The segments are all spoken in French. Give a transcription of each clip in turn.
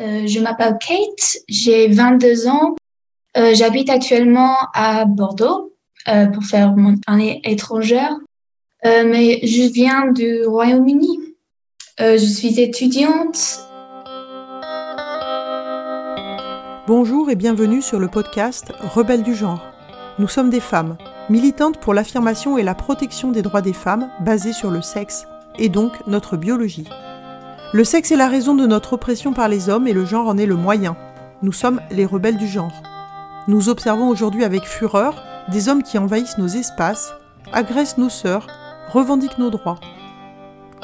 Euh, je m'appelle Kate, j'ai 22 ans. Euh, J'habite actuellement à Bordeaux euh, pour faire mon année étrangère, mais je viens du Royaume-Uni. Je suis étudiante. Bonjour et bienvenue sur le podcast Rebelles du genre. Nous sommes des femmes, militantes pour l'affirmation et la protection des droits des femmes basés sur le sexe, et donc notre biologie. Le sexe est la raison de notre oppression par les hommes et le genre en est le moyen. Nous sommes les rebelles du genre. Nous observons aujourd'hui avec fureur des hommes qui envahissent nos espaces, agressent nos sœurs, revendiquent nos droits.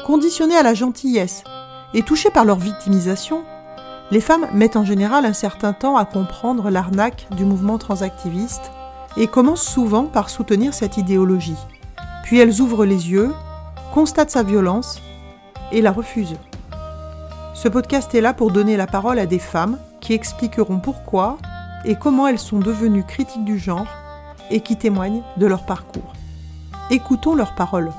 Conditionnés à la gentillesse et touchés par leur victimisation, les femmes mettent en général un certain temps à comprendre l'arnaque du mouvement transactiviste et commencent souvent par soutenir cette idéologie. Puis elles ouvrent les yeux, constatent sa violence et la refusent. Ce podcast est là pour donner la parole à des femmes qui expliqueront pourquoi et comment elles sont devenues critiques du genre et qui témoignent de leur parcours. Écoutons leurs paroles.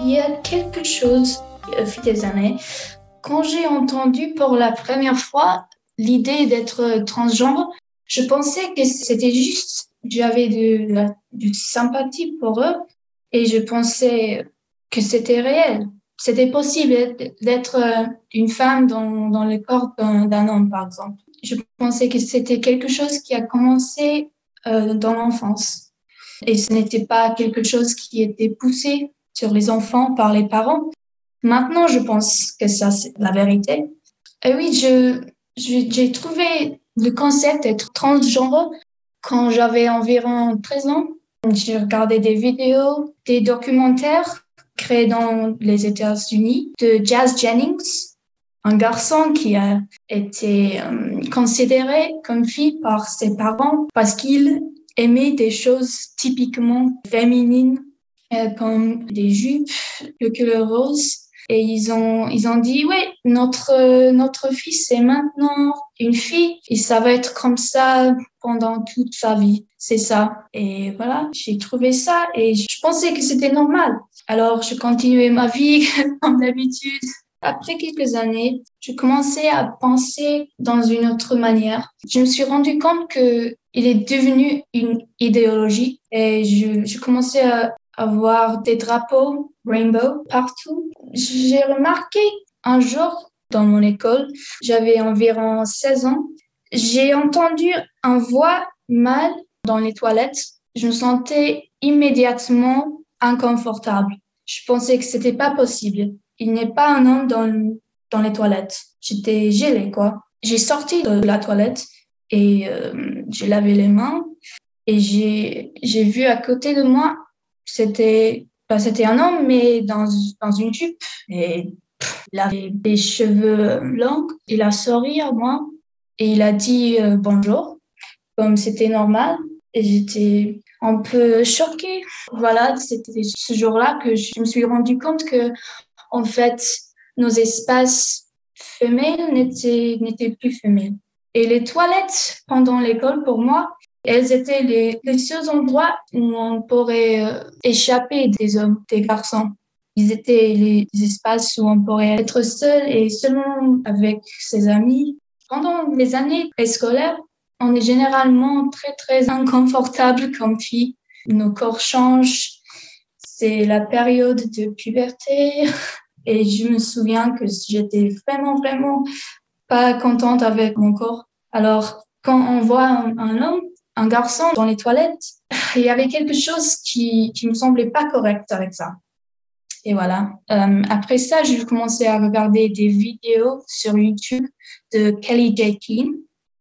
Il y a quelque chose, au fil des années, quand j'ai entendu pour la première fois l'idée d'être transgenre, je pensais que c'était juste, j'avais de la de sympathie pour eux et je pensais que c'était réel. C'était possible d'être une femme dans, dans le corps d'un homme, par exemple. Je pensais que c'était quelque chose qui a commencé euh, dans l'enfance. Et ce n'était pas quelque chose qui était poussé sur les enfants par les parents. Maintenant, je pense que ça, c'est la vérité. Et oui, je, j'ai trouvé le concept d'être transgenre quand j'avais environ 13 ans. J'ai regardé des vidéos, des documentaires créés dans les États-Unis de Jazz Jennings, un garçon qui a été euh, considéré comme fille par ses parents parce qu'il aimait des choses typiquement féminines euh, comme des jupes de couleur rose et ils ont, ils ont dit, oui, notre, notre fils est maintenant une fille et ça va être comme ça pendant toute sa vie. C'est ça. Et voilà, j'ai trouvé ça et je pensais que c'était normal. Alors, je continuais ma vie comme d'habitude. Après quelques années, je commençais à penser dans une autre manière. Je me suis rendu compte que il est devenu une idéologie et je, je commençais à avoir des drapeaux rainbow partout. J'ai remarqué un jour dans mon école, j'avais environ 16 ans, j'ai entendu un voix mal dans les toilettes. Je me sentais immédiatement inconfortable. Je pensais que c'était pas possible. Il n'est pas un homme dans, dans les toilettes. J'étais gelée, quoi. J'ai sorti de la toilette et euh, j'ai lavé les mains et j'ai vu à côté de moi c'était c'était un homme, mais dans, dans une jupe. Et il avait des cheveux longs. Il a souri à moi et il a dit euh, bonjour, comme c'était normal. Et j'étais un peu choquée. Voilà, c'était ce jour-là que je me suis rendu compte que, en fait, nos espaces femelles n'étaient plus femelles. Et les toilettes pendant l'école, pour moi, elles étaient les, les seuls endroits où on pourrait euh, échapper des hommes, des garçons. Ils étaient les espaces où on pourrait être seul et seulement avec ses amis. Pendant les années préscolaires, on est généralement très, très inconfortable comme fille. Nos corps changent. C'est la période de puberté. Et je me souviens que j'étais vraiment, vraiment pas contente avec mon corps. Alors, quand on voit un homme, un garçon dans les toilettes, il y avait quelque chose qui, qui me semblait pas correct avec ça. Et voilà. Euh, après ça, j'ai commencé à regarder des vidéos sur YouTube de Kelly Jekin,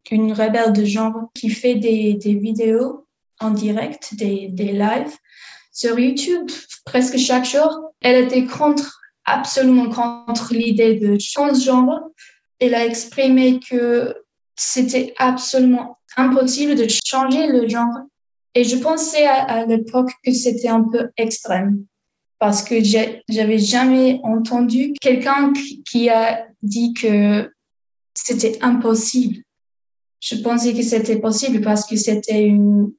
une rebelle de genre qui fait des, des vidéos en direct, des, des lives sur YouTube presque chaque jour. Elle était contre, absolument contre l'idée de transgenre. Elle a exprimé que c'était absolument impossible de changer le genre. Et je pensais à, l'époque que c'était un peu extrême parce que j'avais jamais entendu quelqu'un qui a dit que c'était impossible. Je pensais que c'était possible parce que c'était une,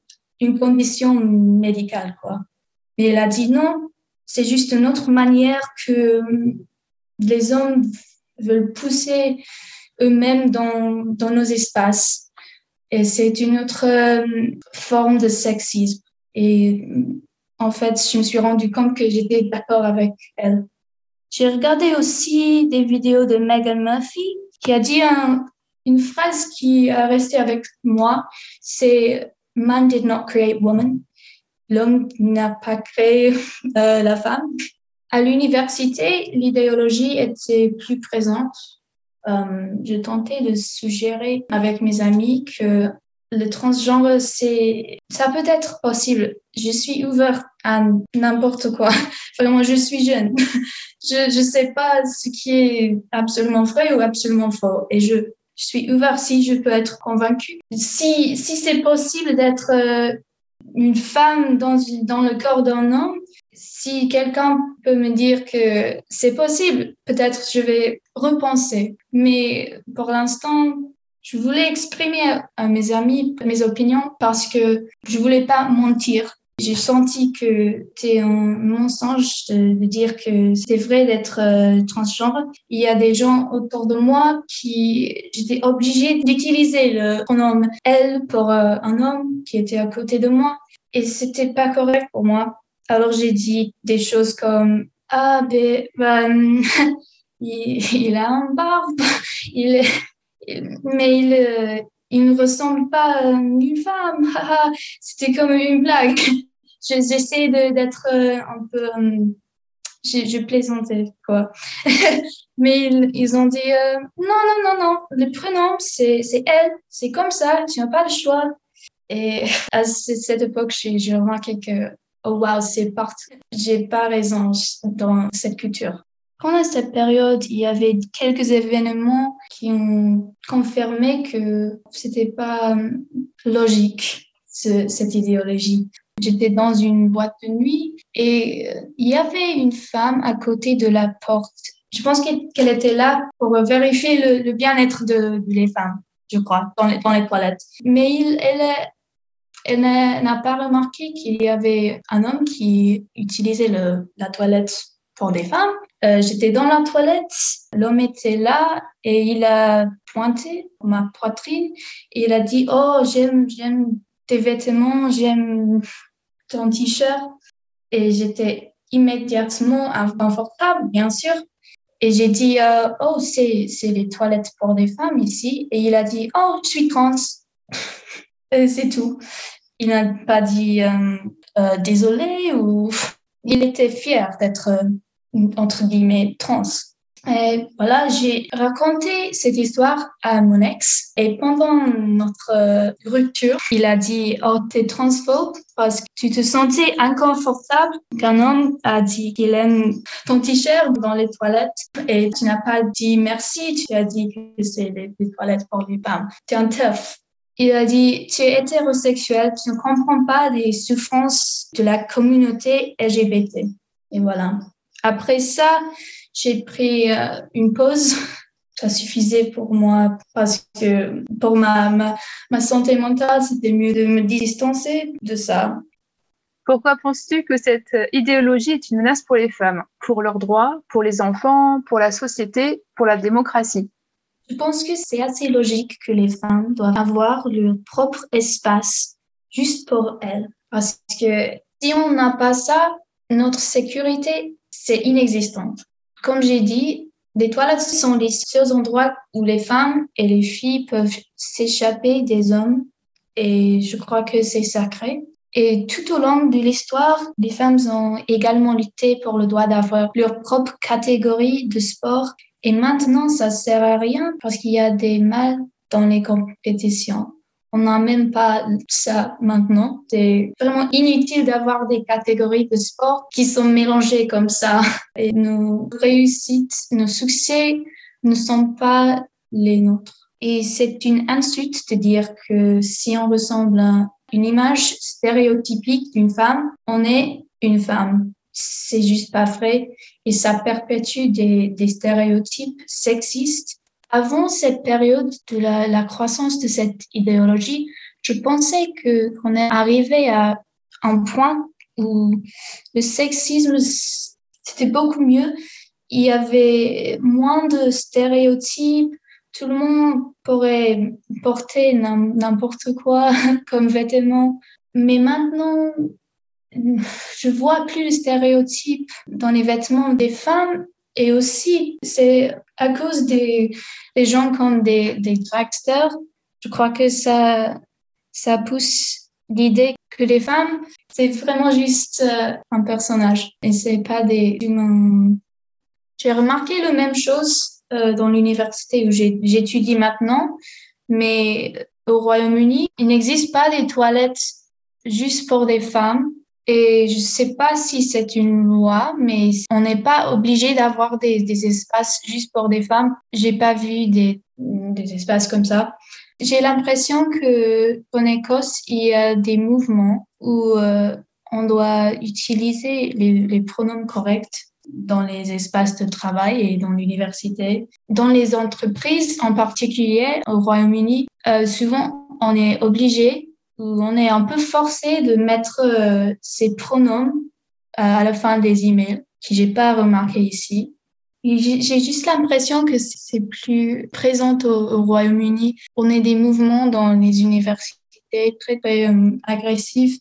condition médicale, quoi. Mais elle a dit non, c'est juste une autre manière que les hommes veulent pousser eux-mêmes dans nos espaces. Et c'est une autre euh, forme de sexisme. Et en fait, je me suis rendu compte que j'étais d'accord avec elle. J'ai regardé aussi des vidéos de Megan Murphy qui a dit une phrase qui a resté avec moi. C'est Man did not create woman. L'homme n'a pas créé euh, la femme. À l'université, l'idéologie était plus présente euh, je tentais de suggérer avec mes amis que le transgenre, c'est, ça peut être possible. Je suis ouvert à n'importe quoi. Vraiment, je suis jeune. je ne sais pas ce qui est absolument vrai ou absolument faux. Et je, je suis ouvert si je peux être convaincu. Si, si c'est possible d'être euh, une femme dans, dans le corps d'un homme, si quelqu'un peut me dire que c'est possible, peut-être je vais repenser. Mais pour l'instant, je voulais exprimer à mes amis mes opinions parce que je voulais pas mentir. J'ai senti que c'était un mensonge de, dire que c'était vrai d'être euh, transgenre. Il y a des gens autour de moi qui, j'étais obligée d'utiliser le pronom elle pour euh, un homme qui était à côté de moi. Et c'était pas correct pour moi alors j'ai dit des choses comme ah ben, il, a un barbe, il, mais il, euh, il ne ressemble pas à une femme. C'était comme une blague. J'essaie d'être euh, un peu euh, je, je, plaisantais, quoi. Mais ils, ont dit, non, non, non, non, le prénom, c'est elle, c'est comme ça, tu n'as pas le choix. Et à cette époque, j'ai remarqué que oh wow, c'est partout. J'ai pas raison dans cette culture. Pendant cette période, il y avait quelques événements qui ont confirmé que c'était pas euh, logique, cette idéologie. J'étais dans une boîte de nuit et euh, il y avait une femme à côté de la porte. Je pense qu'elle était là pour vérifier le, bien-être de, les femmes, je crois, dans les, dans les toilettes. Mais il, elle, elle n'a pas remarqué qu'il y avait un homme qui utilisait la toilette pour des femmes. Euh, J'étais dans la toilette, l'homme était là et il a pointé ma poitrine et il a dit Oh, j'aime, j'aime tes vêtements, j'aime ton t-shirt. Et j'étais immédiatement inconfortable, bien sûr. Et j'ai dit euh, Oh, c'est les toilettes pour des femmes ici. Et il a dit Oh, je suis trans. C'est tout. Il n'a pas dit euh, euh, désolé ou il était fier d'être euh, entre guillemets trans. Et voilà, j'ai raconté cette histoire à mon ex et pendant notre rupture, il a dit Oh, t'es transphobe parce que tu te sentais inconfortable qu'un homme a dit qu'il aime ton t-shirt dans les toilettes et tu n'as pas dit merci, tu as dit que c'est des, toilettes pour les femmes. Tu es un tough. Il a dit, tu es hétérosexuel, tu ne comprends pas les souffrances de la communauté LGBT. Et voilà. Après ça, j'ai pris euh, une pause. Ça suffisait pour moi parce que pour ma, ma, ma santé mentale, c'était mieux de me distancer de ça. Pourquoi penses-tu que cette idéologie est une menace pour les femmes, pour leurs droits, pour les enfants, pour la société, pour la démocratie? Je pense que c'est assez logique que les femmes doivent avoir leur propre espace juste pour elles. Parce que si on n'a pas ça, notre sécurité, c'est inexistant. Comme j'ai dit, les toilettes sont les seuls endroits où les femmes et les filles peuvent s'échapper des hommes et je crois que c'est sacré. Et tout au long de l'histoire, les femmes ont également lutté pour le droit d'avoir leur propre catégorie de sport et maintenant, ça sert à rien parce qu'il y a des mâles dans les compétitions. On n'a même pas ça maintenant. C'est vraiment inutile d'avoir des catégories de sport qui sont mélangées comme ça. Et nos réussites, nos succès ne sont pas les nôtres. Et c'est une insulte de dire que si on ressemble à une image stéréotypique d'une femme, on est une femme c'est juste pas vrai et ça perpétue des, stéréotypes sexistes avant cette période de la, la croissance de cette idéologie, je pensais que qu'on est arrivé à un point où le sexisme c'était beaucoup mieux. Il y avait moins de stéréotypes. Tout le monde pourrait porter n'importe quoi comme vêtements. Mais maintenant, je vois plus de stéréotypes dans les vêtements des femmes. Et aussi, c'est à cause des, gens comme des, des dragsters. Je crois que ça, ça pousse l'idée que les femmes, c'est vraiment juste euh, un personnage et c'est pas des humains. J'ai remarqué la même chose euh, dans l'université où j'étudie maintenant, mais au Royaume-Uni, il n'existe pas des toilettes juste pour des femmes. Et je sais pas si c'est une loi, mais on n'est pas obligé d'avoir des, des, espaces juste pour des femmes. J'ai pas vu des, des espaces comme ça. J'ai l'impression que en Écosse, il y a des mouvements où euh, on doit utiliser les, les, pronoms corrects dans les espaces de travail et dans l'université. Dans les entreprises, en particulier au Royaume-Uni, euh, souvent on est obligé ou on est un peu forcé de mettre euh, ces pronoms euh, à la fin des emails, que j'ai pas remarqué ici. J'ai juste l'impression que c'est plus présent au, Royaume-Uni. On a des mouvements dans les universités très, très euh, agressifs.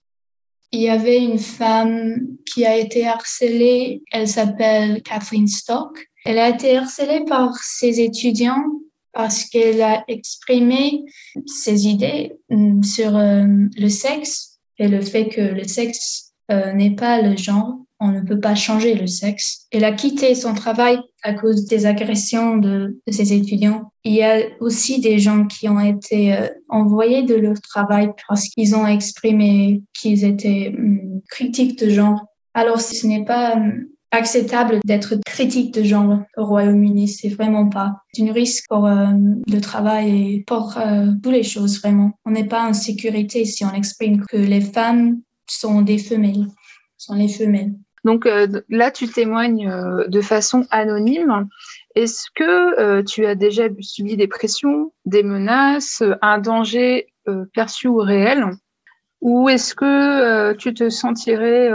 Il y avait une femme qui a été harcelée. Elle s'appelle Kathleen Stock. Elle a été harcelée par ses étudiants parce qu'elle a exprimé ses idées euh, sur euh, le sexe et le fait que le sexe n'est pas le genre on ne peut pas changer le sexe. Elle a quitté son travail à cause des agressions de, ses étudiants. Il y a aussi des gens qui ont été euh, envoyés de leur travail parce qu'ils ont exprimé qu'ils étaient hum, critiques de genre. Alors ce n'est pas hum, acceptable d'être critique de genre au Royaume-Uni, c'est vraiment pas. C'est un risque pour euh, le travail et pour euh, toutes les choses vraiment. On n'est pas en sécurité si on exprime que les femmes sont des femelles, sont les femelles. Donc euh, là, tu témoignes de façon anonyme. Est-ce que tu as déjà subi des pressions, des menaces, un danger perçu ou réel? Ou est-ce que tu te sentirais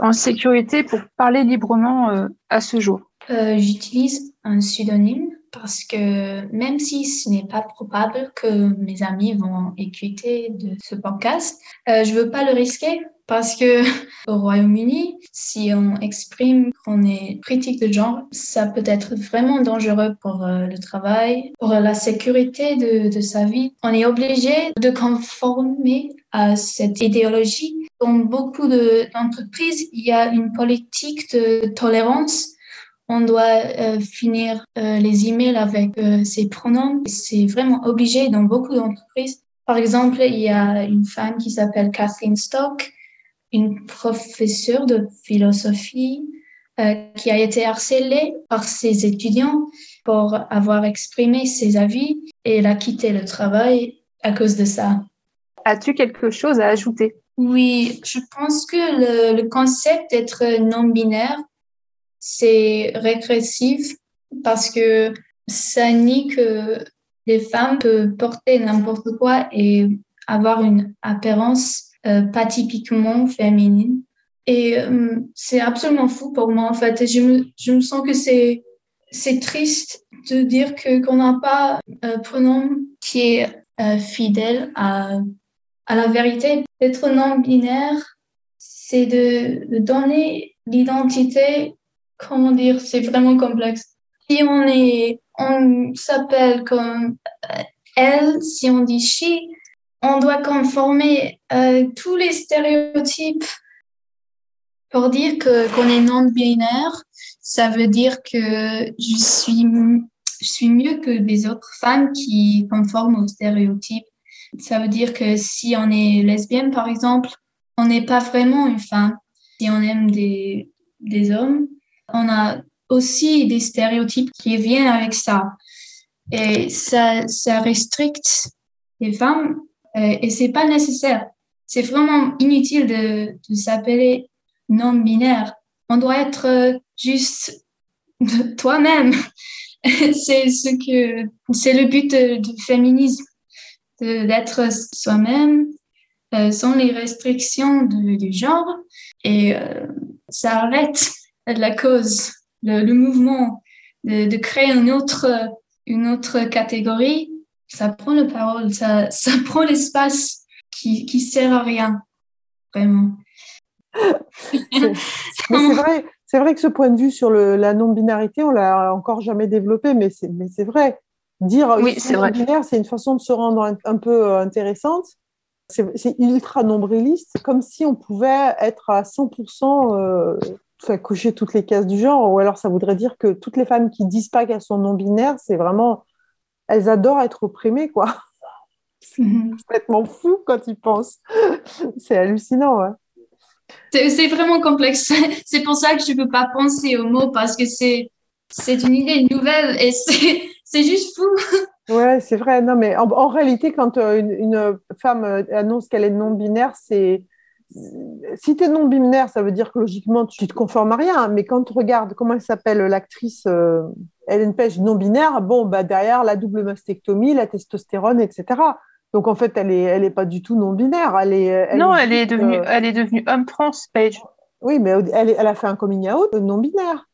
en sécurité pour parler librement à ce jour? J'utilise un pseudonyme parce que même si ce n'est pas probable que mes amis vont écouter de ce podcast, je veux pas le risquer parce que au Royaume-Uni, si on exprime qu'on est critique de genre, ça peut être vraiment dangereux pour euh, le travail, pour la sécurité de, sa vie. On est obligé de conformer à cette idéologie. Dans beaucoup d'entreprises, il y a une politique de tolérance on doit euh, finir euh, les emails avec euh, ces pronoms. C'est vraiment obligé dans beaucoup d'entreprises. Par exemple, il y a une femme qui s'appelle Kathleen Stock une professeure de philosophie euh, qui a été harcelée par ses étudiants pour avoir exprimé ses avis et elle a quitté le travail à cause de ça. As-tu quelque chose à ajouter? Oui, je pense que le, le concept d'être non-binaire, c'est régressif parce que ça nie que les femmes peuvent porter n'importe quoi et avoir une apparence euh, pas typiquement féminine. Et euh, c'est absolument fou pour moi, en fait. je me, je me sens que c'est, c'est triste de dire que, qu'on n'a pas un pronom qui est euh, fidèle à, à la vérité. Être non-binaire, c'est de, de donner l'identité, comment dire, c'est vraiment complexe. Si on est, on s'appelle comme elle, si on dit she, on doit conformer euh, tous les stéréotypes pour dire que qu'on est non binaire. Ça veut dire que je suis je suis mieux que des autres femmes qui conforment aux stéréotypes. Ça veut dire que si on est lesbienne, par exemple, on n'est pas vraiment une femme. Si on aime des, des hommes, on a aussi des stéréotypes qui viennent avec ça. Et ça, ça restricte les femmes euh, et c'est pas nécessaire. C'est vraiment inutile de, de s'appeler non binaire. On doit être euh, juste toi-même. c'est ce que c'est le but du féminisme, d'être soi-même euh, sans les restrictions du, genre et euh, ça arrête la cause, le, mouvement de, créer une autre une autre catégorie. Ça prend la parole, ça, ça prend l'espace qui qui sert à rien vraiment. c'est vrai, c'est vrai que ce point de vue sur le, la non-binarité, on l'a encore jamais développé, mais c'est, mais c'est vrai. Dire oui, c'est vrai. binaire, c'est une façon de se rendre un, peu euh, intéressante. C'est, c'est ultra nombriliste, comme si on pouvait être à 100% euh, enfin, cocher toutes les cases du genre, ou alors ça voudrait dire que toutes les femmes qui disent pas qu'elles sont non-binaires, c'est vraiment, elles adorent être opprimées, quoi. C'est mhm. complètement fou quand ils pensent. c'est hallucinant, ouais. C'est vraiment complexe. C'est pour ça que je ne peux pas penser aux mots parce que c'est une idée nouvelle et c'est juste fou. Ouais, c'est vrai. Non, mais en, réalité, quand euh, une, femme euh, annonce qu'elle est non-binaire, c'est si tu es non-binaire, ça veut dire que logiquement, tu te conformes à rien. Mais quand tu regardes comment elle s'appelle l'actrice euh, Hélène Page non-binaire, bon, bah, derrière la double mastectomie, la testostérone, etc. Donc en fait, elle est, elle est pas du tout non binaire. Elle est, non, elle est devenue, euh, elle est devenue homme trans, Paige. Oui, mais elle, elle, a fait un coming out non binaire.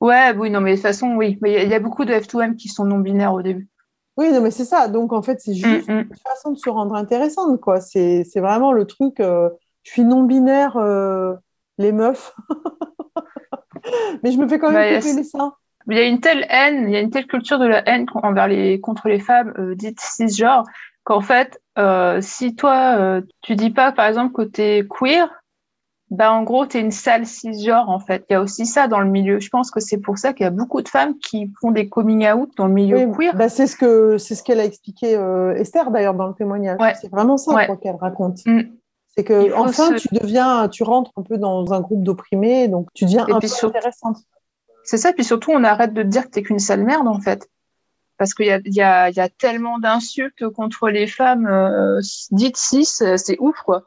Ouais, oui, non, mais de toute façon, oui, il y, a beaucoup de F2M qui sont non binaires au début. Oui, non, mais c'est ça. Donc en fait, c'est juste mm, mm. une façon de se rendre intéressante, quoi. C'est, vraiment le truc. Euh, je suis non binaire, euh, les meufs. mais je me fais quand même bah, couper les seins. Il y a une telle haine, il y a une telle culture de la haine envers les, contre les femmes dites cisgenres qu'en fait, euh, si toi, euh, tu dis pas, par exemple, que tu es queer, bah, en gros, tu es une sale cisgenre, en fait. Il y a aussi ça dans le milieu. Je pense que c'est pour ça qu'il y a beaucoup de femmes qui font des coming out dans le milieu queer. Bah, c'est ce que c'est ce qu'elle a expliqué euh, Esther, d'ailleurs, dans le témoignage. C'est vraiment ça qu'elle raconte. Mm. C'est que enfin, tu deviens, tu rentres un peu dans un groupe d'opprimés, donc tu deviens un peu intéressante. C'est ça, puis surtout, on arrête de te dire que tu qu'une sale merde, en fait parce qu'il y a, y, a, y a, tellement d'insultes contre les femmes euh, dites cis, c'est ouf, quoi.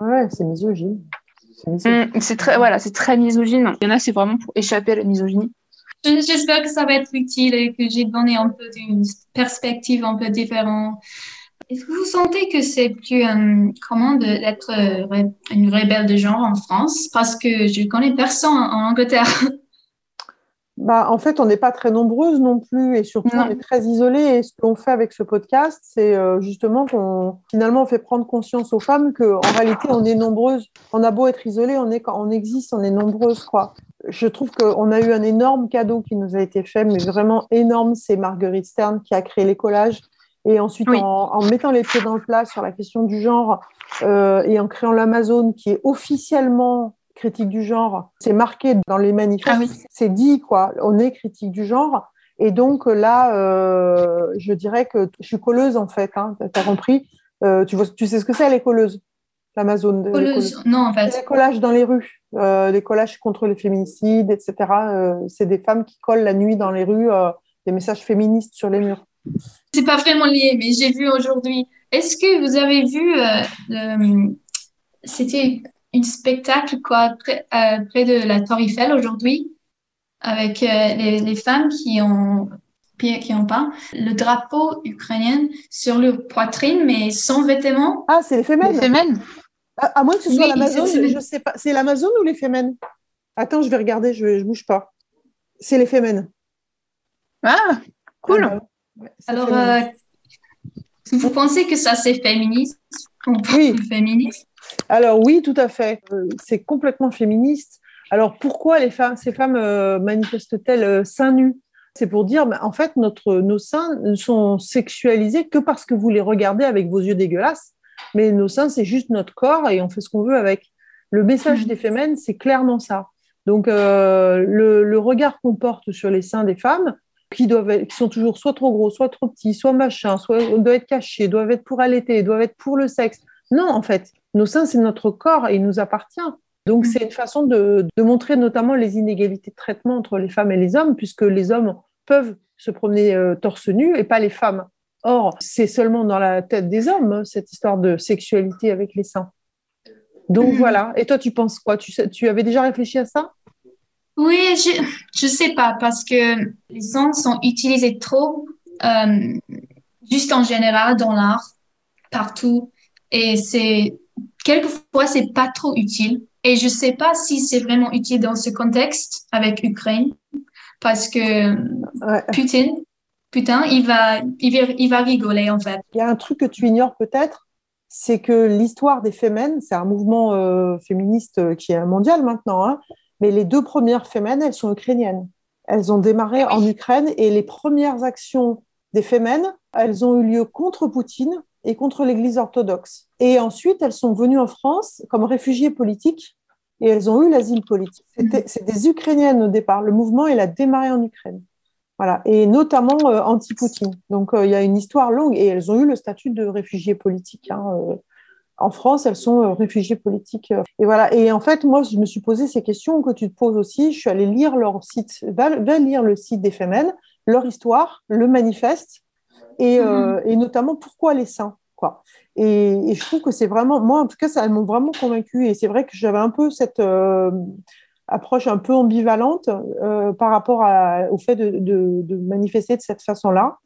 Ouais, c'est misogyne. Mm, c'est très, voilà, c'est très misogyne. Il y en a, c'est vraiment pour échapper à la misogynie. J'espère que ça va être utile et que j'ai donné un peu d'une perspective un peu différente. Est-ce que vous sentez que c'est plus euh, comment d'être euh, une rebelle de genre en France? Parce que je connais personne en Angleterre. bah, en fait, on n'est pas très nombreuses non plus et surtout, on est très isolés. Et ce qu'on fait avec ce podcast, c'est euh, justement qu'on finalement on fait prendre conscience aux femmes qu'en réalité, on est nombreuses. On a beau être isolés, on, est, on existe, on est nombreuses. Quoi. Je trouve qu'on a eu un énorme cadeau qui nous a été fait, mais vraiment énorme. C'est Marguerite Stern qui a créé les collages. Et ensuite, en, mettant les pieds dans le plat sur la question du genre euh, et en créant l'Amazon, qui est officiellement critique du genre, c'est marqué dans les manifestes, ah c'est dit quoi, on est critique du genre. Et donc là, euh, je dirais que je suis colleuse en fait, hein, tu as compris? Euh, tu, vois, tu sais ce que c'est les colleuses? L'Amazon Colleuse, non en fait. Les collages dans les rues, les collages contre les féminicides, etc. c'est des femmes qui collent la nuit dans les rues des messages féministes sur les murs. C'est pas vraiment lié, mais j'ai vu aujourd'hui. Est-ce que vous avez vu, c'était un spectacle quoi, près, euh, près, de la Tour Eiffel aujourd'hui avec euh, les, les, femmes qui ont qui ont peint le drapeau ukrainien sur leur poitrine, mais sans vêtements. Ah, c'est les femelles. Les femelles. À, moins que ce soit l'Amazon, je sais pas. C'est l'Amazon ou les femelles? Attends, je vais regarder, je, ne bouge pas. C'est les femelles. Ah, cool. Alors, euh, vous pensez que ça c'est féministe? Oui. Féministe? Alors oui, tout à fait. Euh, c'est complètement féministe. Alors pourquoi les femmes, ces femmes euh, manifestent-elles euh, seins nus? C'est pour dire, bah, en fait, notre, nos seins ne sont sexualisés que parce que vous les regardez avec vos yeux dégueulasses. Mais nos seins, c'est juste notre corps et on fait ce qu'on veut avec. Le message mmh. des femmes, c'est clairement ça. Donc le, regard qu'on porte sur les seins des femmes, qui, doivent qui sont toujours soit trop gros, soit trop petits, soit machin, soit doivent être cachés, doivent être pour allaiter, doivent être pour le sexe. Non, en fait, nos seins, c'est notre corps et il nous appartient. Donc, mm. c'est une façon de, montrer notamment les inégalités de traitement entre les femmes et les hommes, puisque les hommes peuvent se promener euh, torse nu et pas les femmes. Or, c'est seulement dans la tête des hommes, hein, cette histoire de sexualité avec les seins. Donc mm. voilà. Et toi, tu penses quoi? Tu, tu avais déjà réfléchi à ça? Oui, je ne sais pas, parce que les sons sont utilisés trop, euh, juste en général, dans l'art, partout. Et c'est, quelquefois, c'est pas trop utile. Et je sais pas si c'est vraiment utile dans ce contexte avec Ukraine, parce que Putin, putain, il va, il va, rigoler en fait. Il y a un truc que tu ignores peut-être, c'est que l'histoire des Femmes, c'est un mouvement euh, féministe qui est mondial maintenant, hein, mais les deux premières Femmes, elles sont ukrainiennes. Elles ont démarré en Ukraine et les premières actions des Femmes, elles ont eu lieu contre Poutine et contre l'Église orthodoxe. Et ensuite, elles sont venues en France comme réfugiées politiques et elles ont eu l'asile politique. C'est des Ukrainiennes au départ. Le mouvement, il a démarré en Ukraine. Voilà, et notamment euh, anti-Poutine. Donc, euh, il y a une histoire longue et elles ont eu le statut de réfugiées politiques. Hein, euh. En France, elles sont réfugiées politiques. Et voilà. Et en fait, moi, je me suis posé ces questions que tu te poses aussi. Je suis allée lire leur site, va, lire le site des Femmes, leur histoire, le manifeste, et, mm-hmm. et notamment pourquoi les saints. Quoi. Et, je trouve que c'est vraiment, moi en tout cas, ça m'ont vraiment convaincue. Et c'est vrai que j'avais un peu cette euh, approche un peu ambivalente euh, par rapport au fait de, manifester de cette façon-là.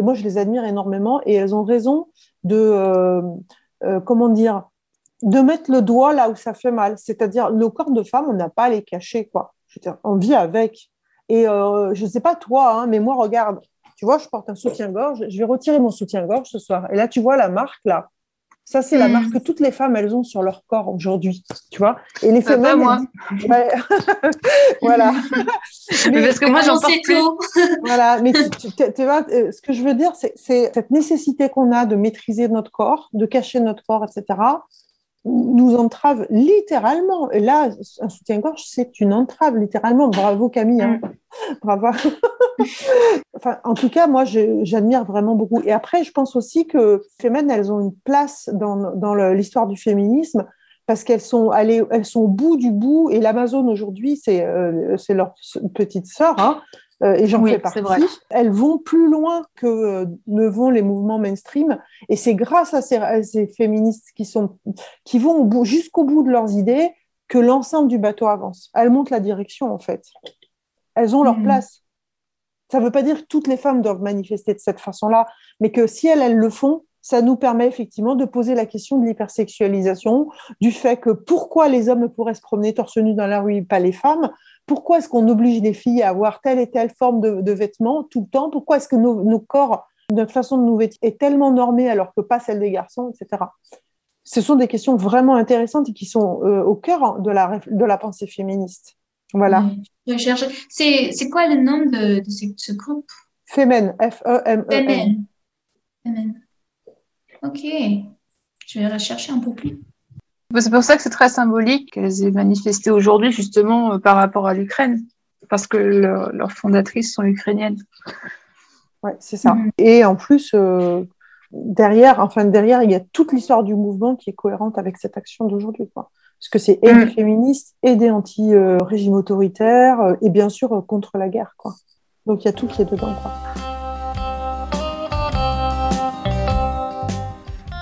Moi, je les admire énormément et elles ont raison de, euh, comment dire, de mettre le doigt là où ça fait mal. C'est-à-dire, nos corps de femmes, on n'a pas à les cacher, quoi. Je on vit avec. Et je ne sais pas toi, hein, mais moi, regarde, tu vois, je porte un soutien-gorge, je vais retirer mon soutien-gorge ce soir. Et là, tu vois la marque, là. Ça, c'est la hmm. marque que toutes les femmes, elles ont sur leur corps aujourd'hui, tu vois. Et les femmes, pas moi. voilà. mais, parce que moi, j'en porte tout. voilà. Mais tu, tu, vois, euh, ce que je veux dire, c'est cette nécessité qu'on a de maîtriser notre corps, de cacher notre corps, etc nous entrave littéralement. Et là, un soutien-gorge, c'est une entrave, littéralement. Bravo Camille. Hein. Mm. Bravo. enfin, en tout cas, moi, j'admire vraiment beaucoup. Et après, je pense aussi que les femmes, elles ont une place dans, dans l'histoire du féminisme parce qu'elles sont, allées, elles sont au bout du bout. Et l'Amazon, aujourd'hui, c'est euh, leur petite sœur. Hein. Euh, et j'en fais partie, elles vont plus loin que euh, ne vont les mouvements mainstream. Et c'est grâce à ces, féministes qui, sont, qui vont jusqu'au bout de leurs idées que l'ensemble du bateau avance. Elles montrent la direction, en fait. Elles ont leur mmh. place. Ça ne veut pas dire que toutes les femmes doivent manifester de cette façon-là, mais que si elles, elles le font, ça nous permet effectivement de poser la question de l'hypersexualisation, du fait que pourquoi les hommes pourraient se promener torse nu dans la rue, pas les femmes, pourquoi est-ce qu'on oblige les filles à avoir telle et telle forme de, vêtements tout le temps? Pourquoi est-ce que nos, corps, notre façon de nous vêtir est tellement normée alors que pas celle des garçons, etc. Ce sont des questions vraiment intéressantes et qui sont euh, au cœur de la, de la pensée féministe. Voilà. C'est quoi le nom de, ce, groupe Femen, F-E-M-E-N. Femen. Ok. Je vais rechercher un peu plus. C'est pour ça que c'est très symbolique qu'elles aient manifesté aujourd'hui justement euh, par rapport à l'Ukraine, parce que leurs fondatrices sont ukrainiennes. Ouais, c'est ça. Mm-hmm. Et en plus, euh, derrière, enfin derrière, il y a toute l'histoire du mouvement qui est cohérente avec cette action d'aujourd'hui, Parce que c'est et des mm. féministes et des anti-régimes autoritaires euh, et bien sûr contre la guerre, quoi. Donc il y a tout qui est dedans, quoi.